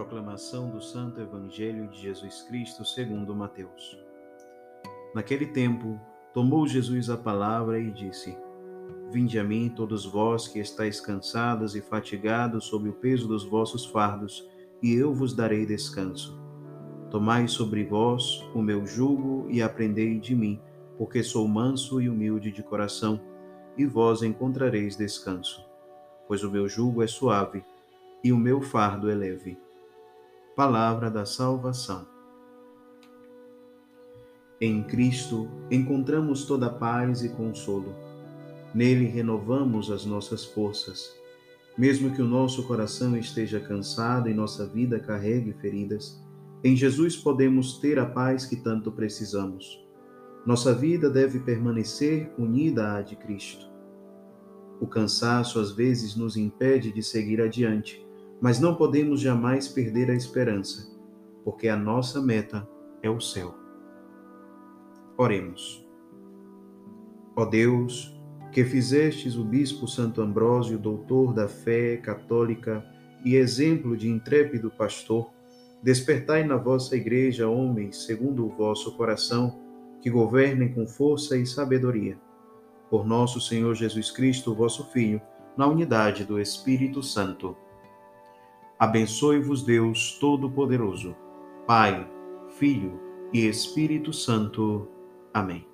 Proclamação do Santo Evangelho de Jesus Cristo segundo Mateus. Naquele tempo, tomou Jesus a palavra e disse: Vinde a mim, todos vós que estáis cansados e fatigados sob o peso dos vossos fardos, e eu vos darei descanso. Tomai sobre vós o meu jugo e aprendei de mim, porque sou manso e humilde de coração, e vós encontrareis descanso. Pois o meu jugo é suave e o meu fardo é leve Palavra da salvação. Em Cristo encontramos toda paz e consolo. Nele renovamos as nossas forças. Mesmo que o nosso coração esteja cansado e nossa vida carregue feridas, em Jesus podemos ter a paz que tanto precisamos. Nossa vida deve permanecer unida à de Cristo. O cansaço às vezes nos impede de seguir adiante mas não podemos jamais perder a esperança, porque a nossa meta é o céu. Oremos. Ó Deus, que fizestes o bispo Santo Ambrósio doutor da fé católica e exemplo de intrépido pastor, despertai na vossa igreja homens segundo o vosso coração, que governem com força e sabedoria. Por nosso Senhor Jesus Cristo, vosso Filho, na unidade do Espírito Santo. Abençoe-vos Deus Todo-Poderoso, Pai, Filho e Espírito Santo. Amém.